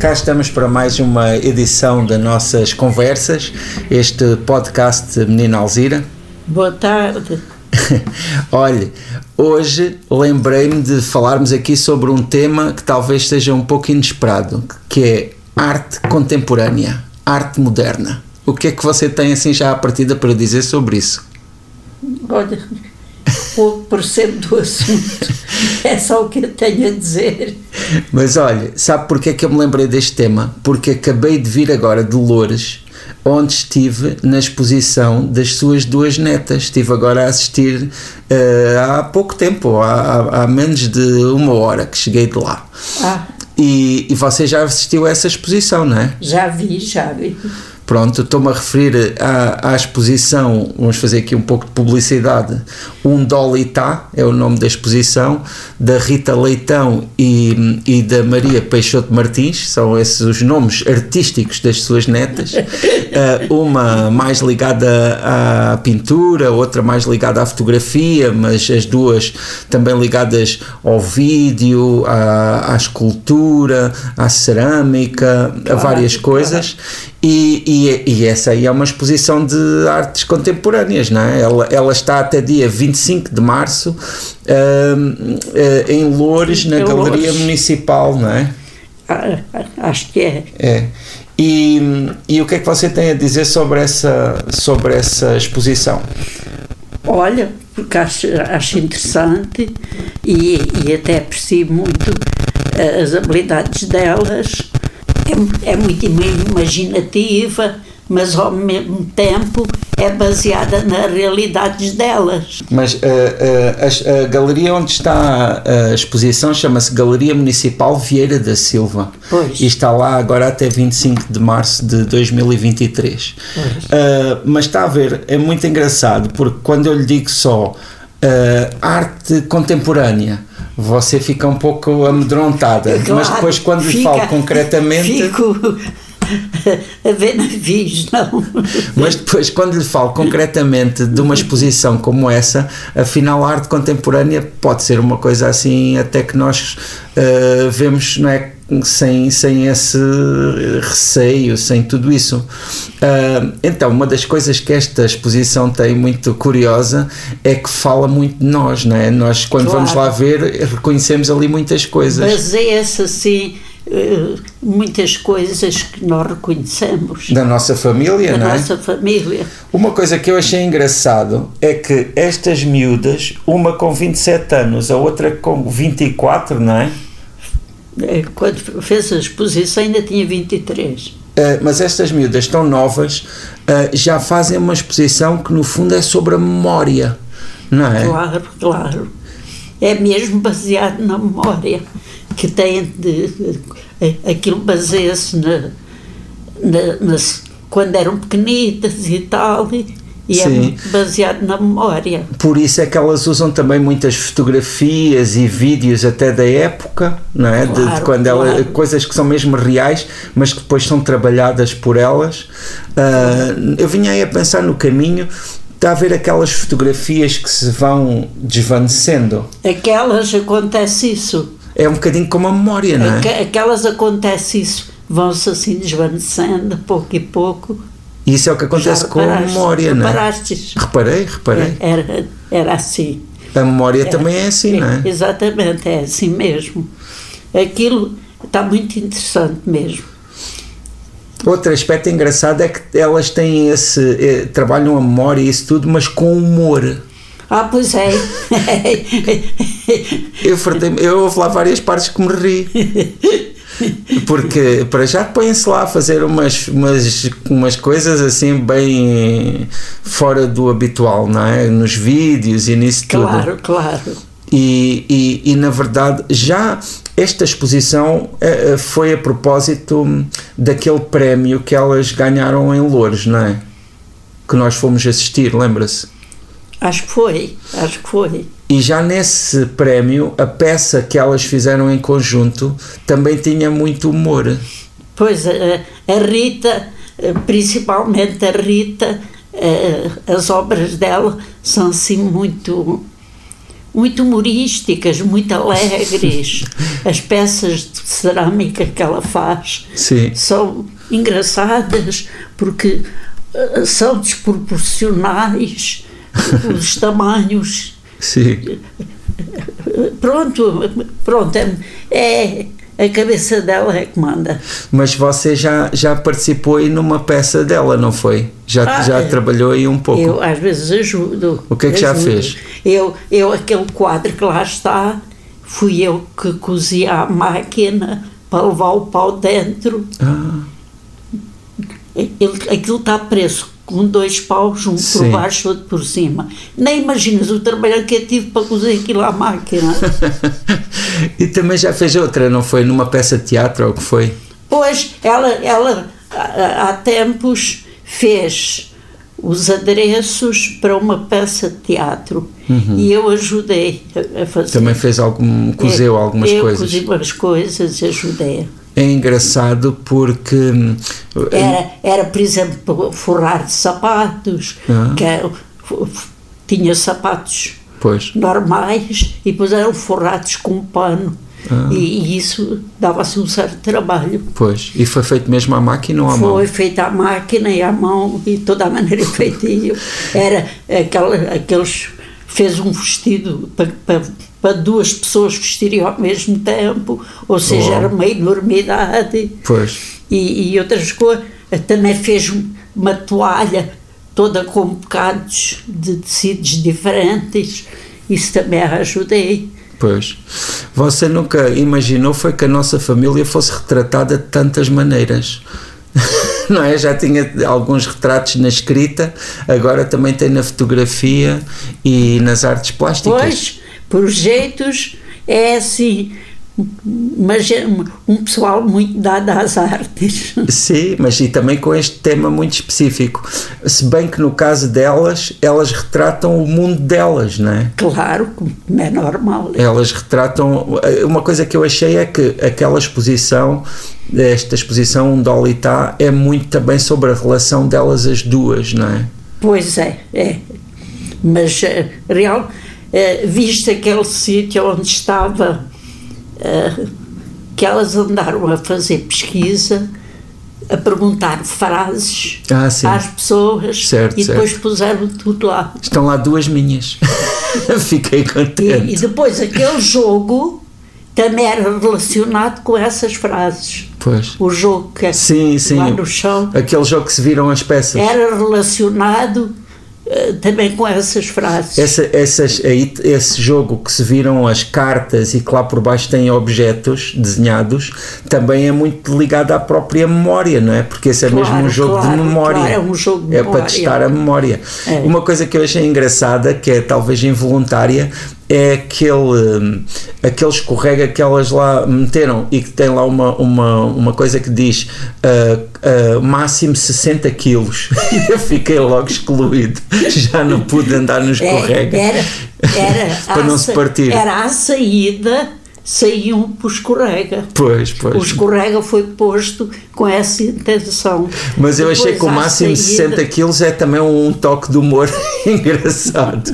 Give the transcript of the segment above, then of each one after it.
Cá estamos para mais uma edição das nossas conversas, este podcast Menina Alzira. Boa tarde. Olhe, hoje lembrei-me de falarmos aqui sobre um tema que talvez seja um pouco inesperado, que é arte contemporânea, arte moderna. O que é que você tem assim já à partida para dizer sobre isso? Olha, pouco percebo do assunto. É só o que eu tenho a dizer. Mas olha, sabe porque é que eu me lembrei deste tema? Porque acabei de vir agora de Loures, onde estive na exposição das suas duas netas. Estive agora a assistir uh, há pouco tempo, há, há, menos de uma hora que cheguei de lá. Ah. E, e você já assistiu a essa exposição, não é? Já vi, já vi. Pronto, estou-me a referir à, à, exposição, vamos fazer aqui um pouco de publicidade. Um Dolitá é o nome da exposição, da Rita Leitão e, e da Maria Peixoto Martins, são esses os nomes artísticos das suas netas. Uh, uma mais ligada à pintura, outra mais ligada à fotografia, mas as duas também ligadas ao vídeo, à, à escultura, à cerâmica, a várias coisas. E, e, e, essa aí é uma exposição de artes contemporâneas, não é? Ela, ela está até dia 25 de março uh, uh, em Loures, na Galeria. Municipal, não é? Ah, acho que é. É. E, e o que é que você tem a dizer sobre essa, sobre essa exposição? Olha, porque acho, acho interessante e, e até aprecio muito as habilidades delas é, é muito imaginativa, mas ao mesmo tempo é baseada nas realidades delas. Mas uh, uh, a, a, galeria onde está a exposição chama-se Galeria Municipal Vieira da Silva pois. e está lá agora até 25 de março de 2023. Uh, mas está a ver, é muito engraçado porque quando eu lhe digo só arte contemporânea você fica um pouco amedrontada, claro, mas depois quando lhe falo concretamente. Fico a ver navios, não. Mas depois, quando lhe falo concretamente de uma exposição como essa, afinal, a arte contemporânea pode ser uma coisa assim, até que nós uh, vemos, não é? Sem, sem esse receio, sem tudo isso. Uh, então, uma das coisas que esta exposição tem muito curiosa é que fala muito de nós, não é? Nós, quando claro. vamos lá ver, reconhecemos ali muitas coisas. Mas é essa, assim, muitas coisas que nós reconhecemos. Da nossa família, da não é? Nossa família. Uma coisa que eu achei engraçado é que estas miúdas, uma com 27 anos, a outra com 24, não é? É, quando fez a exposição ainda tinha 23. Uh, é, mas estas miúdas tão novas uh, já fazem uma exposição que no fundo é sobre a memória, não é? Claro, claro. É mesmo baseado na memória que tem de, de aquilo baseia-se na, na, nas, quando eram pequenitas e tal e, e é Sim. é baseado na memória. Por isso é que elas usam também muitas fotografias e vídeos até da época, não é? Claro, de, de, quando claro. ela, coisas que são mesmo reais, mas que depois são trabalhadas por elas. Uh, eu vinha aí a pensar no caminho Está a ver aquelas fotografias que se vão desvanecendo? Aquelas acontece isso. É um bocadinho como a memória, não é? Aquelas acontece isso, vão-se assim desvanecendo, pouco e pouco, isso é o que acontece com a memória, não é? Reparastes. Reparei, reparei. É, era, era assim. A memória era, também é assim, não é? Exatamente, é assim mesmo. Aquilo está muito interessante mesmo. Outro aspecto engraçado é que elas têm esse. Eh, trabalham a memória e isso tudo, mas com humor. Ah, pois é. eu, eu houve lá várias partes que me ri. Porque para já põem-se lá a fazer umas, umas, umas coisas assim bem fora do habitual, não é? Nos vídeos e nisso claro, tudo. Claro, claro. E, e, e, na verdade já esta exposição uh, foi a propósito daquele prémio que elas ganharam em Louros, não é? Que nós fomos assistir, lembra-se? Acho que foi, acho que foi. E já nesse prémio, a peça que elas fizeram em conjunto também tinha muito humor. Pois, a, a Rita, principalmente a Rita, as obras dela são assim muito muito humorísticas, muito alegres. As peças de cerâmica que ela faz Sim. são engraçadas porque são desproporcionais os tamanhos. Sim. Pronto, pronto, é a cabeça dela é que manda. Mas você já, já participou aí numa peça dela, não foi? Já, Ah, já é. trabalhou aí um pouco. Eu às vezes ajudo. O que é que já ajudo. fez? Eu, eu, aquele quadro que lá está, fui eu que cozi à máquina para levar o pau dentro. Ah, Ele- aquilo está preso com dois paus, um Sim. por baixo, outro por cima. Nem imaginas o trabalho que eu tive para cozer aquilo à máquina. e também já fez outra, não foi? Numa peça de teatro ou o que foi? Pois, ela, ela há, tempos fez os adereços para uma peça de teatro e eu ajudei a, fazer. Uhum. Também fez algum. cozeu Eu- algumas eu coisas. cozi umas coisas e ajudei. É engraçado porque. hum, Era, era, por exemplo, forrar de sapatos, Ah. que f- tinha sapatos Pois. normais e depois eram forrados com pano. Ah. E, e isso dava-se um certo trabalho. Pois. E foi feito mesmo à máquina ou à mão? Foi feito à máquina e à mão e toda a maneira feitio. Era aquela, aqueles. fez um vestido para, para, para duas pessoas vestirem ao mesmo tempo, ou seja, Oh. era uma enormidade. Pois. E, e outras coisas. Também fez um- uma toalha toda com bocados de tecidos diferentes. Isso também a ajudei. Pois. Você nunca imaginou foi que a nossa família fosse retratada de tantas maneiras. Não é? Já tinha alguns retratos na escrita, agora também tem na fotografia e nas artes plásticas. Pois, por jeitos, é assim, mas é um- pessoal muito dado às artes. Sim, mas e também com este tema muito específico. Se bem que no caso delas, elas retratam o mundo delas, não é? Claro, como é normal. Elas retratam. Uma coisa que eu achei é que aquela exposição, esta exposição um Dolitá, é muito também sobre a relação delas as duas, não é? Pois é, é. Mas, eh, real, eh, visto aquele sítio onde estava, eh, que elas andaram a fazer pesquisa, a perguntar frases Ah, sim. às pessoas Certo, e depois certo. puseram tudo lá. Estão lá duas minhas. Fiquei E, e contente. depois aquele jogo também era relacionado com essas frases. Pois. O jogo que é Sim, sim. lá no chão Aquele jogo que se viram as peças. era relacionado também com essas frases. Essa, essas, aí, esse jogo que se viram as cartas e que lá por baixo tem objetos desenhados também é muito ligado à própria memória, não é? Porque esse é mesmo Claro, um jogo claro, de memória. claro, é um jogo de É para memória. testar a memória. É. Uma coisa que eu achei engraçada, que é talvez involuntária, é aquele, hum, aquele escorrega que elas lá meteram e que tem lá uma, uma, uma coisa que diz ah, ah, máximo 60 quilos. eu fiquei logo excluído. Já não pude andar no É, escorrega. era, era Para à não se sa- partir. Era à saída, saíam para o escorrega. Pois, O pois. escorrega foi posto com essa intenção. Mas eu achei Depois, que o máximo saída- 60 quilos é também um toque de humor engraçado.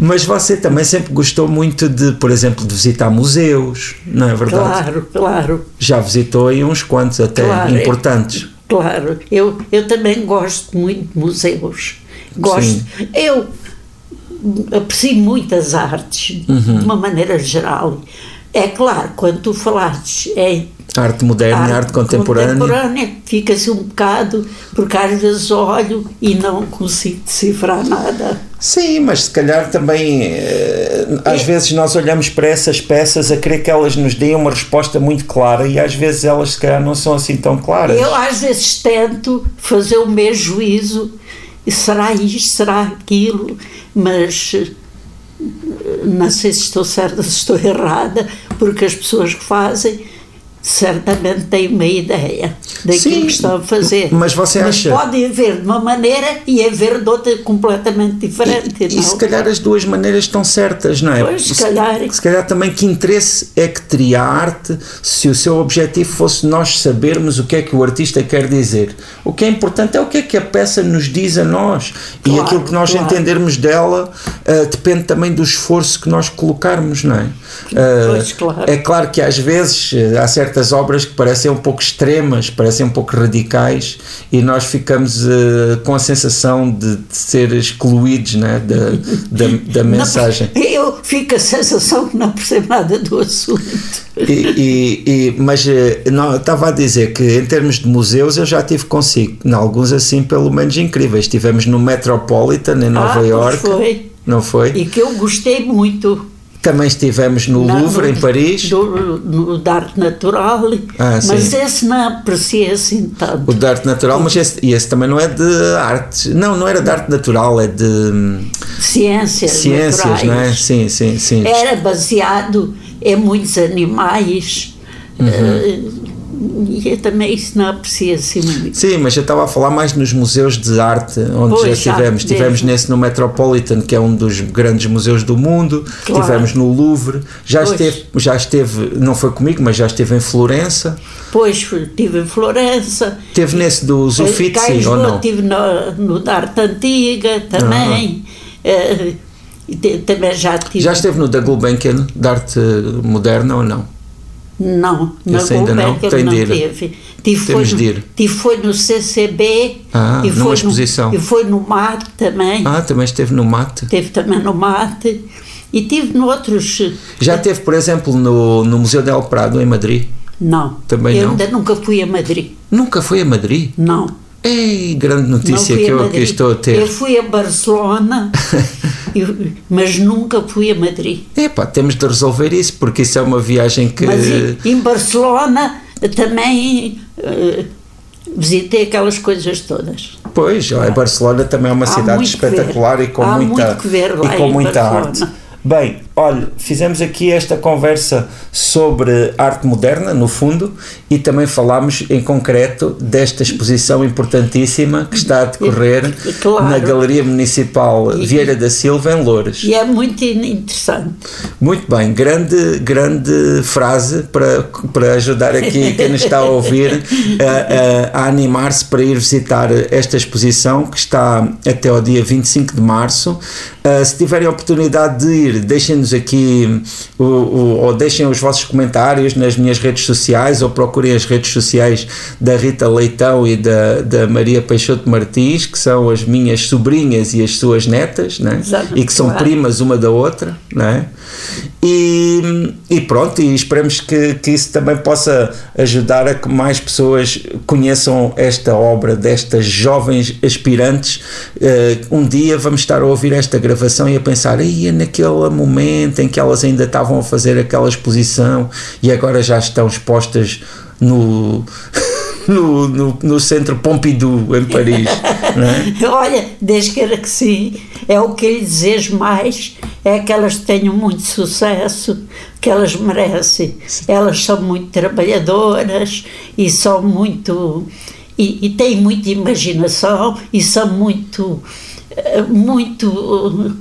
Mas você também sempre gostou muito de, por exemplo, de visitar museus, não é verdade? Claro, claro, Já visitou aí uns quantos até Claro, é. importantes. claro. Eu, eu também gosto muito de museus. Gosto. Sim. Eu aprecio muito as artes, Uhum. de uma maneira geral. É claro, quando tu falaste em Arte moderna e arte contemporânea. contemporânea, fica-se um bocado, porque às vezes olho e não consigo decifrar nada. Sim, mas se calhar também eh, às É. vezes nós olhamos para essas peças a querer que elas nos deem uma resposta muito clara e às vezes elas se calhar não são assim tão claras. Eu às vezes tento fazer o meu juízo, será isto, será aquilo, mas eh, não sei se estou certa, se estou errada, porque as pessoas que fazem certamente têm uma ideia daquilo que estão a fazer. mas você acha- pode haver de uma maneira e haver de outra completamente diferente. E, e se calhar as duas maneiras estão certas, não é? Pois, se calhar. Se calhar também que interesse é que teria a arte se o seu objetivo fosse nós sabermos o que é que o artista quer dizer. O que é importante é o que é que a peça nos diz a nós. e Claro, aquilo que nós claro. entendermos dela ah, depende também do esforço que nós colocarmos, não é? Ah, Pois, claro. É claro que às vezes eh, há certas obras que parecem um pouco extremas, parecem um pouco radicais e nós ficamos eh, com a sensação de, de ser excluídos né, da, da, da Não, mensagem. eu fico a sensação que não percebo nada do assunto. E, e- e- mas eh, não, eu estava a dizer que em termos de museus eu já tive consigo, em alguns assim pelo menos incríveis. Estivemos no Metropolitan em Nova Ah, York, foi. não foi? E que eu gostei muito. Também estivemos no Não, Louvre, em Paris. Do, no de arte natural. Ah, mas sim. esse não apreciei assim tanto. O de arte natural, mas esse, e esse também não é de arte. Não, não era de arte natural, é de hum, Ciências, ciências, naturais. não é? Sim, sim, sim. Era baseado em muitos animais. Uhum. e eu também isso não apreciei assim muito. Sim, mas eu estava a falar mais nos museus de arte onde Pois, já já, estivemos. Estivemos mesmo. nesse no Metropolitan, que é um dos grandes museus do mundo. Claro. Estivemos no Louvre. Já Pois. esteve, já esteve, não foi comigo, mas já esteve em Florença. Fui- estive em Florença. Esteve nesse Cá em Uffizi ou Lisboa não? estive no, no da arte antiga também. eh, te- também já tive. Já esteve no da Gulbenkian, de arte moderna ou não? Não, na Esse ainda não? Tem não de ir. teve. Tive Temos foi, de ir. tive foi no CCB Ah, e numa foi exposição. No, e foi no MAT também. Ah, também esteve no Mate. Teve também no MAT. E tive noutros. Já esteve, por exemplo, no, no Museu del Prado, em Madrid? Não. Também eu não? ainda nunca fui a Madrid. Nunca foi a Madrid? Não. Ei, grande notícia que eu aqui estou a ter. Eu fui a Barcelona, eu- mas nunca fui a Madrid. Epá, temos de resolver isso, porque isso é uma viagem que. Mas em- Barcelona também eh, visitei aquelas coisas todas. Pois, olha, Barcelona também é uma cidade espetacular ver. e com Há muita, e com muita Barcelona. arte. Bem, olha, fizemos aqui esta conversa sobre arte moderna, no fundo, e também falámos em concreto desta exposição importantíssima que está a decorrer Claro. na Galeria Municipal Vieira da Silva, em Loures. E é muito interessante. Muito bem, grande, grande frase para, para ajudar aqui quem nos está a ouvir a, a- a animar-se para ir visitar esta exposição que está até ao dia 25 de março. Uh, se tiverem a oportunidade de ir, deixem-nos aqui o, o- ou deixem os vossos comentários nas minhas redes sociais ou procurem as redes sociais da Rita Leitão e da, da Maria Peixoto Martins, que são as minhas sobrinhas e as suas netas, né? Exato, e que são claro. primas uma da outra, não é? E, e pronto, e esperemos que, que isso também possa ajudar a que mais pessoas conheçam esta obra destas jovens aspirantes. Eh, um dia vamos estar a ouvir esta gravação e a pensar, ia naquele momento em que elas ainda estavam a fazer aquela exposição e agora já estão expostas no. No, no, no centro Pompidou, em Paris. é? Olha, desde que era que sim, é o que eu lhe desejo mais, é que elas tenham muito sucesso, que elas merecem. Elas são muito trabalhadoras e são muito. e, e têm muita imaginação e são muito. eh, muito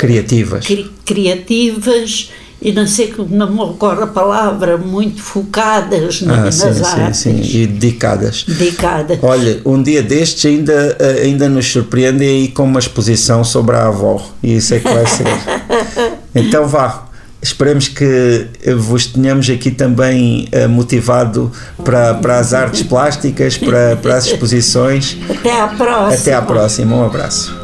Criativas. cri- criativas e não sei como não me ocorre a palavra, muito focadas na- Ah, nas sim, sim, artes, sim, e dedicadas. dedicadas. Olha, um dia destes ainda, eh, ainda nos surpreendem aí com uma exposição sobre a avó, e isso é que vai ser. Então vá, esperemos que vos tenhamos aqui também eh, motivado para, para as artes plásticas, para, para as exposições. Até à próxima. Até à próxima, um abraço.